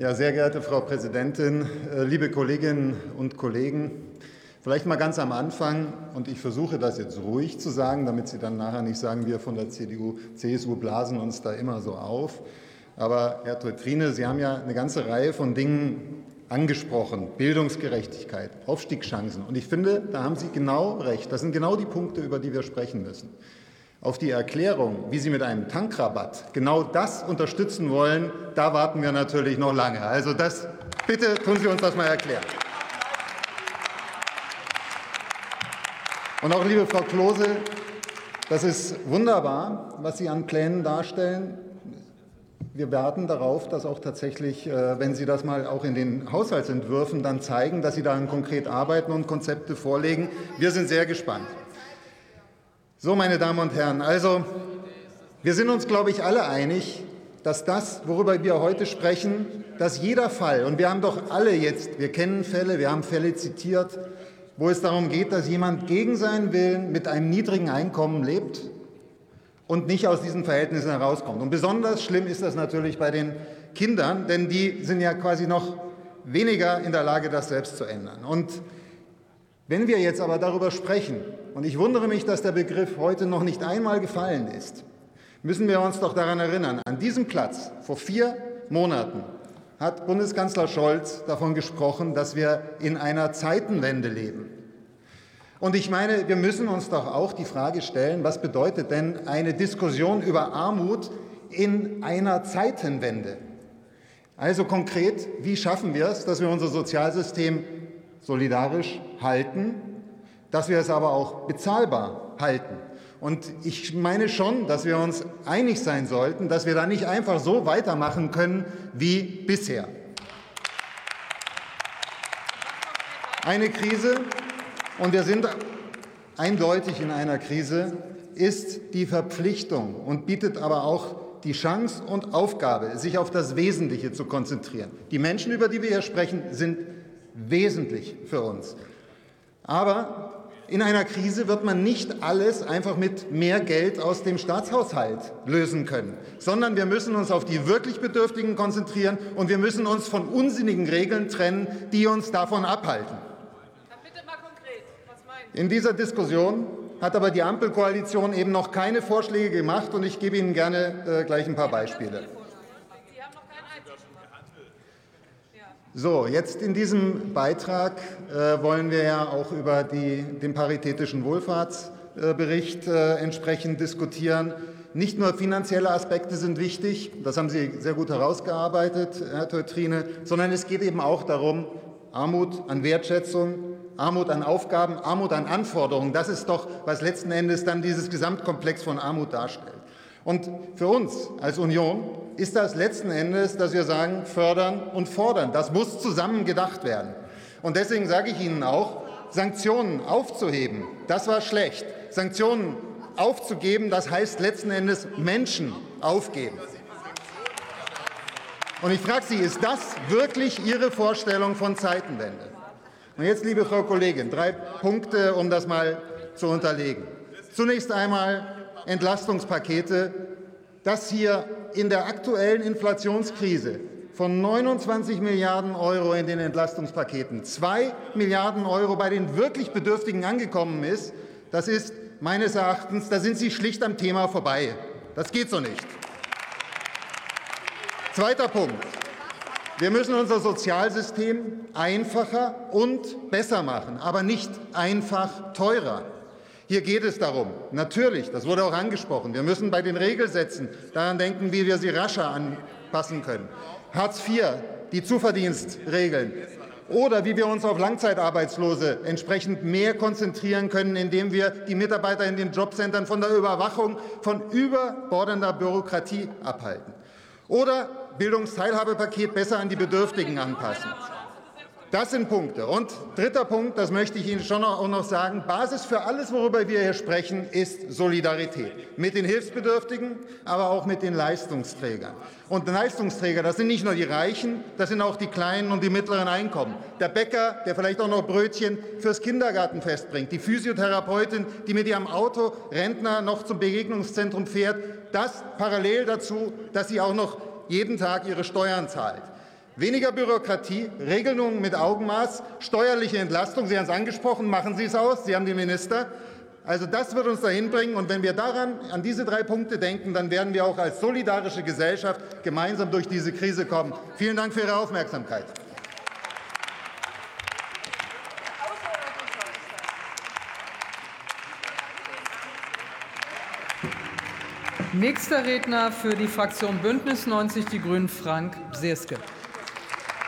Ja, sehr geehrte Frau Präsidentin, äh, liebe Kolleginnen und Kollegen, vielleicht mal ganz am Anfang, und ich versuche das jetzt ruhig zu sagen, damit Sie dann nachher nicht sagen, wir von der CDU, CSU blasen uns da immer so auf. Aber Herr Teutrine, Sie haben ja eine ganze Reihe von Dingen angesprochen. Bildungsgerechtigkeit, Aufstiegschancen. Und ich finde, da haben Sie genau recht. Das sind genau die Punkte, über die wir sprechen müssen. Auf die Erklärung, wie Sie mit einem Tankrabatt genau das unterstützen wollen, da warten wir natürlich noch lange. Also das, bitte tun Sie uns das mal erklären. Und auch liebe Frau Klose, das ist wunderbar, was Sie an Plänen darstellen. Wir warten darauf, dass auch tatsächlich, äh, wenn Sie das mal auch in den Haushaltsentwürfen dann zeigen, dass Sie daran konkret arbeiten und Konzepte vorlegen. Wir sind sehr gespannt. So, meine Damen und Herren, also wir sind uns, glaube ich, alle einig, dass das, worüber wir heute sprechen, dass jeder Fall, und wir haben doch alle jetzt, wir kennen Fälle, wir haben Fälle zitiert, wo es darum geht, dass jemand gegen seinen Willen mit einem niedrigen Einkommen lebt und nicht aus diesen Verhältnissen herauskommt. Und besonders schlimm ist das natürlich bei den Kindern, denn die sind ja quasi noch weniger in der Lage, das selbst zu ändern. Und wenn wir jetzt aber darüber sprechen, und ich wundere mich, dass der Begriff heute noch nicht einmal gefallen ist, müssen wir uns doch daran erinnern, an diesem Platz vor vier Monaten hat Bundeskanzler Scholz davon gesprochen, dass wir in einer Zeitenwende leben. Und ich meine, wir müssen uns doch auch die Frage stellen, was bedeutet denn eine Diskussion über Armut in einer Zeitenwende? Also konkret, wie schaffen wir es, dass wir unser Sozialsystem solidarisch halten, dass wir es aber auch bezahlbar halten. Und ich meine schon, dass wir uns einig sein sollten, dass wir da nicht einfach so weitermachen können wie bisher. Eine Krise, und wir sind eindeutig in einer Krise, ist die Verpflichtung und bietet aber auch die Chance und Aufgabe, sich auf das Wesentliche zu konzentrieren. Die Menschen, über die wir hier sprechen, sind wesentlich für uns. Aber in einer Krise wird man nicht alles einfach mit mehr Geld aus dem Staatshaushalt lösen können, sondern wir müssen uns auf die wirklich Bedürftigen konzentrieren und wir müssen uns von unsinnigen Regeln trennen, die uns davon abhalten. In dieser Diskussion hat aber die Ampelkoalition eben noch keine Vorschläge gemacht und ich gebe Ihnen gerne äh, gleich ein paar Beispiele. So, jetzt in diesem Beitrag äh, wollen wir ja auch über die, den paritätischen Wohlfahrtsbericht äh, entsprechend diskutieren. Nicht nur finanzielle Aspekte sind wichtig, das haben Sie sehr gut herausgearbeitet, Herr Teutrine, sondern es geht eben auch darum, Armut an Wertschätzung, Armut an Aufgaben, Armut an Anforderungen, das ist doch, was letzten Endes dann dieses Gesamtkomplex von Armut darstellt. Und für uns als Union ist das letzten Endes, dass wir sagen, fördern und fordern. Das muss zusammen gedacht werden. Und deswegen sage ich Ihnen auch, Sanktionen aufzuheben, das war schlecht. Sanktionen aufzugeben, das heißt letzten Endes Menschen aufgeben. Und ich frage Sie, ist das wirklich Ihre Vorstellung von Zeitenwende? Und jetzt, liebe Frau Kollegin, drei Punkte, um das mal zu unterlegen. Zunächst einmal Entlastungspakete, dass hier in der aktuellen Inflationskrise von 29 Milliarden Euro in den Entlastungspaketen 2 Milliarden Euro bei den wirklich Bedürftigen angekommen ist, das ist meines Erachtens, da sind Sie schlicht am Thema vorbei. Das geht so nicht. Zweiter Punkt. Wir müssen unser Sozialsystem einfacher und besser machen, aber nicht einfach teurer. Hier geht es darum, natürlich, das wurde auch angesprochen, wir müssen bei den Regelsätzen daran denken, wie wir sie rascher anpassen können. Hartz IV, die Zuverdienstregeln oder wie wir uns auf Langzeitarbeitslose entsprechend mehr konzentrieren können, indem wir die Mitarbeiter in den Jobcentern von der Überwachung von überbordender Bürokratie abhalten. Oder Bildungsteilhabepaket besser an die Bedürftigen anpassen. Das sind Punkte. Und dritter Punkt, das möchte ich Ihnen schon auch noch sagen, Basis für alles, worüber wir hier sprechen, ist Solidarität. Mit den Hilfsbedürftigen, aber auch mit den Leistungsträgern. Und Leistungsträger, das sind nicht nur die Reichen, das sind auch die kleinen und die mittleren Einkommen. Der Bäcker, der vielleicht auch noch Brötchen fürs Kindergartenfest bringt. Die Physiotherapeutin, die mit ihrem Auto Rentner noch zum Begegnungszentrum fährt. Das parallel dazu, dass sie auch noch jeden Tag ihre Steuern zahlt. Weniger Bürokratie, Regelungen mit Augenmaß, steuerliche Entlastung. Sie haben es angesprochen, machen Sie es aus. Sie haben den Minister. Also das wird uns dahin bringen. Und wenn wir daran, an diese drei Punkte denken, dann werden wir auch als solidarische Gesellschaft gemeinsam durch diese Krise kommen. Vielen Dank für Ihre Aufmerksamkeit. Nächster Redner für die Fraktion Bündnis 90 Die Grünen, Frank Seeske.